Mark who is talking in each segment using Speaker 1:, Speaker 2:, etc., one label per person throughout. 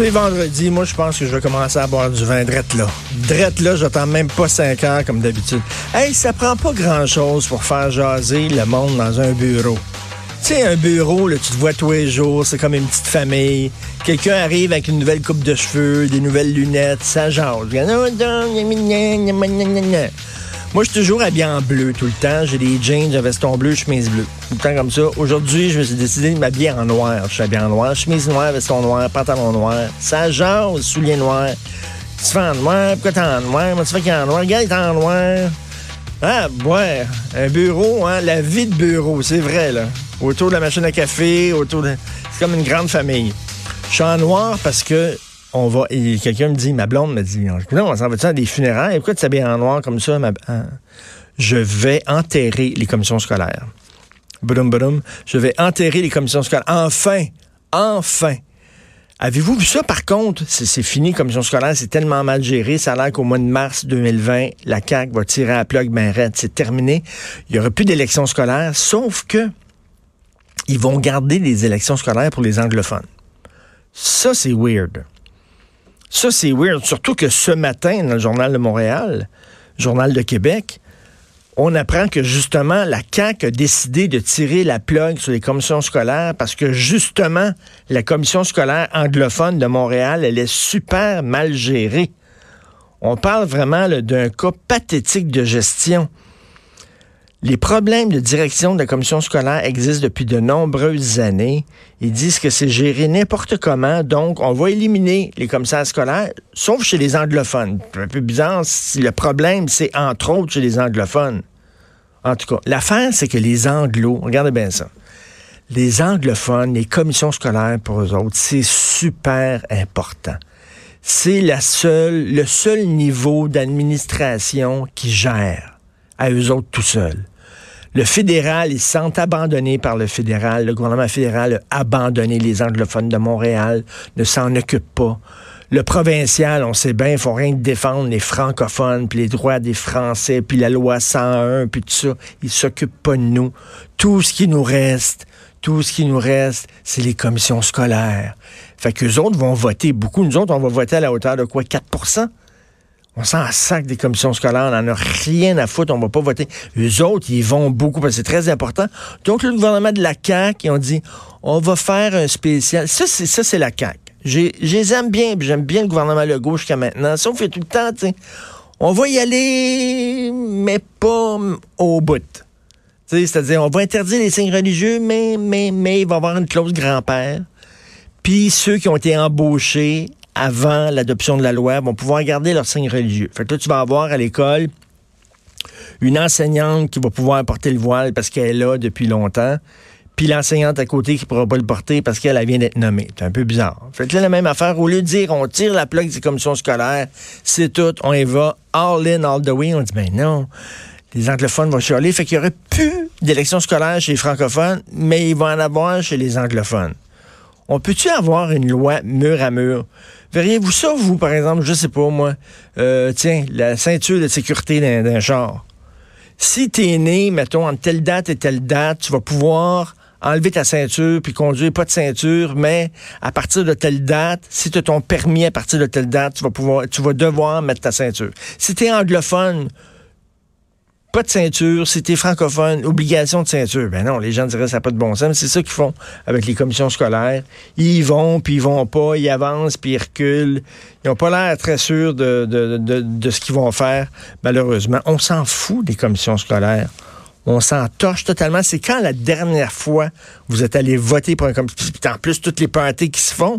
Speaker 1: C'est vendredi, moi je pense que je vais commencer à boire du vin drette là. Drette là, j'attends même pas 5 heures comme d'habitude. Hey, ça prend pas grand chose pour faire jaser le monde dans un bureau. Tu sais, un bureau, là, tu te vois tous les jours, c'est comme une petite famille. Quelqu'un arrive avec une nouvelle coupe de cheveux, des nouvelles lunettes, ça jase. Moi, je suis toujours habillé en bleu tout le temps. J'ai des jeans, un veston bleu, chemise bleue. Tout le temps comme ça. Aujourd'hui, je me suis décidé de m'habiller en noir. Je suis habillé en noir. Chemise noire, veston noir, pantalon noir. Ça jase, souliers noirs. Tu fais en noir, pourquoi t'es en noir? Moi, tu fais qu'il est en noir? Regarde, il est en noir. Ah, ouais, un bureau, hein, la vie de bureau, c'est vrai, là. Autour de la machine à café, autour de... C'est comme une grande famille. Je suis en noir parce que on va. Quelqu'un me dit, ma blonde me dit, non, on s'en va-tu à des funérailles? Pourquoi tu t'habilles en noir comme ça? Ma... Je vais enterrer les commissions scolaires. Boum, boum. Je vais enterrer les commissions scolaires. Enfin! Enfin! Avez-vous vu ça, par contre? C'est fini, commission scolaire, c'est tellement mal géré. Ça a l'air qu'au mois de mars 2020, la CAQ va tirer à plug ben raide. C'est terminé. Il n'y aura plus d'élections scolaires, sauf que ils vont garder les élections scolaires pour les anglophones. Ça, c'est weird. Ça, c'est weird. Surtout que ce matin, dans le Journal de Montréal, Journal de Québec, on apprend que justement, la CAQ a décidé de tirer la plug sur les commissions scolaires parce que justement, la commission scolaire anglophone de Montréal, elle est super mal gérée. On parle vraiment d'un cas pathétique de gestion. Les problèmes de direction de la commission scolaire existent depuis de nombreuses années. Ils disent que c'est géré n'importe comment, donc on va éliminer les commissaires scolaires, sauf chez les anglophones. Un peu bizarre si le problème, c'est entre autres chez les anglophones. En tout cas, l'affaire, c'est que les anglos, regardez bien ça, les anglophones, les commissions scolaires pour eux autres, c'est super important. C'est le seul niveau d'administration qui gère à eux autres tout seuls. Le fédéral, ils sentent abandonnés par le fédéral. Le gouvernement fédéral a abandonné les anglophones de Montréal, ne s'en occupe pas. Le provincial, on sait bien, il faut rien défendre les francophones, puis les droits des Français, puis la loi 101, puis tout ça. Ils s'occupent pas de nous. Tout ce qui nous reste, tout ce qui nous reste, c'est les commissions scolaires. Fait qu'eux autres vont voter beaucoup. Nous autres, on va voter à la hauteur de quoi? 4% on s'en sac des commissions scolaires, on n'en a rien à foutre, on va pas voter. Eux autres, ils vont beaucoup, parce que c'est très important. Donc, le gouvernement de la CAQ, ils ont dit, on va faire un spécial. Ça, c'est la CAQ. Je les aime bien, j'aime bien le gouvernement Legault jusqu'à maintenant. On fait tout le temps. On va y aller, mais pas au bout. C'est-à-dire, on va interdire les signes religieux, mais, mais, mais, il va y avoir une clause grand-père. Puis ceux qui ont été embauchés avant l'adoption de la loi vont pouvoir garder leur signe religieux. Fait que là, tu vas avoir à l'école une enseignante qui va pouvoir porter le voile parce qu'elle est là depuis longtemps, puis l'enseignante à côté qui pourra pas le porter parce qu'elle vient d'être nommée. C'est un peu bizarre. Fait que là, la même affaire, au lieu de dire on tire la plaque des commissions scolaires, c'est tout, on y va, all in, all the way, on dit ben non, les anglophones vont chialer, fait qu'il n'y aurait plus d'élections scolaires chez les francophones, mais il va en avoir chez les anglophones. On peut-tu avoir une loi mur à mur? Verriez-vous ça, vous, par exemple, je sais pas, moi, euh, tiens, la ceinture de sécurité d'un char. Si t'es né, mettons, entre telle date et telle date, tu vas pouvoir enlever ta ceinture puis conduire pas de ceinture, mais à partir de telle date, si tu as ton permis à partir de telle date, tu vas pouvoir, tu vas devoir mettre ta ceinture. Si tu es anglophone, pas de ceinture, si t'es francophone, obligation de ceinture. Ben non, les gens diraient ça n'a pas de bon sens, mais c'est ça qu'ils font avec les commissions scolaires. Ils vont, puis ils vont pas, ils avancent, puis ils reculent. Ils n'ont pas l'air très sûrs de, de, ce qu'ils vont faire, malheureusement. On s'en fout des commissions scolaires. On s'en torche totalement. C'est quand la dernière fois vous êtes allé voter pour un commission, en plus, toutes les parties qui se font,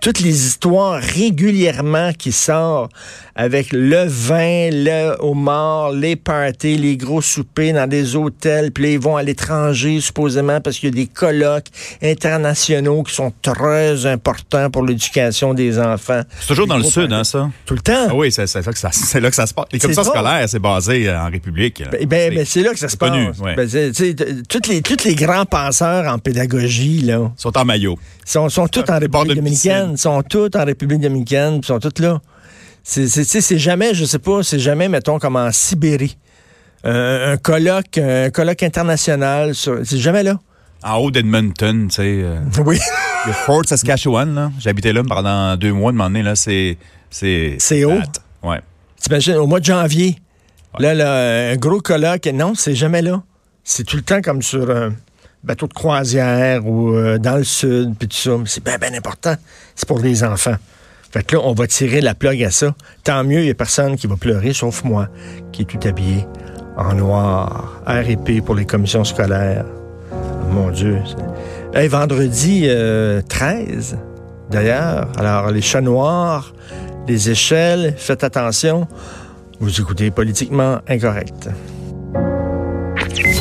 Speaker 1: toutes les histoires régulièrement qui sortent avec le vin, le homard, les parties, les gros soupers dans des hôtels, puis ils vont à l'étranger, supposément, parce qu'il y a des colloques internationaux qui sont très importants pour l'éducation des enfants.
Speaker 2: C'est toujours dans le sud, hein, ça?
Speaker 1: Tout le temps.
Speaker 2: Ah oui, c'est là, que ça, c'est là que ça se passe. Les commissions scolaires, c'est basé euh, en République.
Speaker 1: Ben, ben, ben, c'est là que ça se passe.
Speaker 2: Ouais.
Speaker 1: Ben, tous les, les grands penseurs en pédagogie, là.
Speaker 2: Sont en maillot.
Speaker 1: Sont, sont tous en République dominicaine. Sont tous en République dominicaine, sont tous là. C'est jamais, je sais pas, c'est jamais, mettons, comme en Sibérie. Euh, un colloque, un colloque international, c'est jamais là.
Speaker 2: En haut d'Edmonton, tu sais. Euh,
Speaker 1: oui.
Speaker 2: Le Fort Saskatchewan, là. J'habitais là pendant deux mois de m'emmener, là. C'est.
Speaker 1: C'est haut.
Speaker 2: Ouais.
Speaker 1: T'imagines, au mois de janvier. Là, là, un gros colloque. Non, c'est jamais là. C'est tout le temps comme sur un bateau de croisière ou euh, dans le sud, puis tout ça. C'est bien, bien important. C'est pour les enfants. Fait là, on va tirer la plug à ça. Tant mieux, il n'y a personne qui va pleurer, sauf moi, qui est tout habillé en noir. RP pour les commissions scolaires. Mon Dieu. Hey, vendredi 13, euh, d'ailleurs. Alors, les chats noirs, les échelles, faites attention. Vous écoutez politiquement incorrect.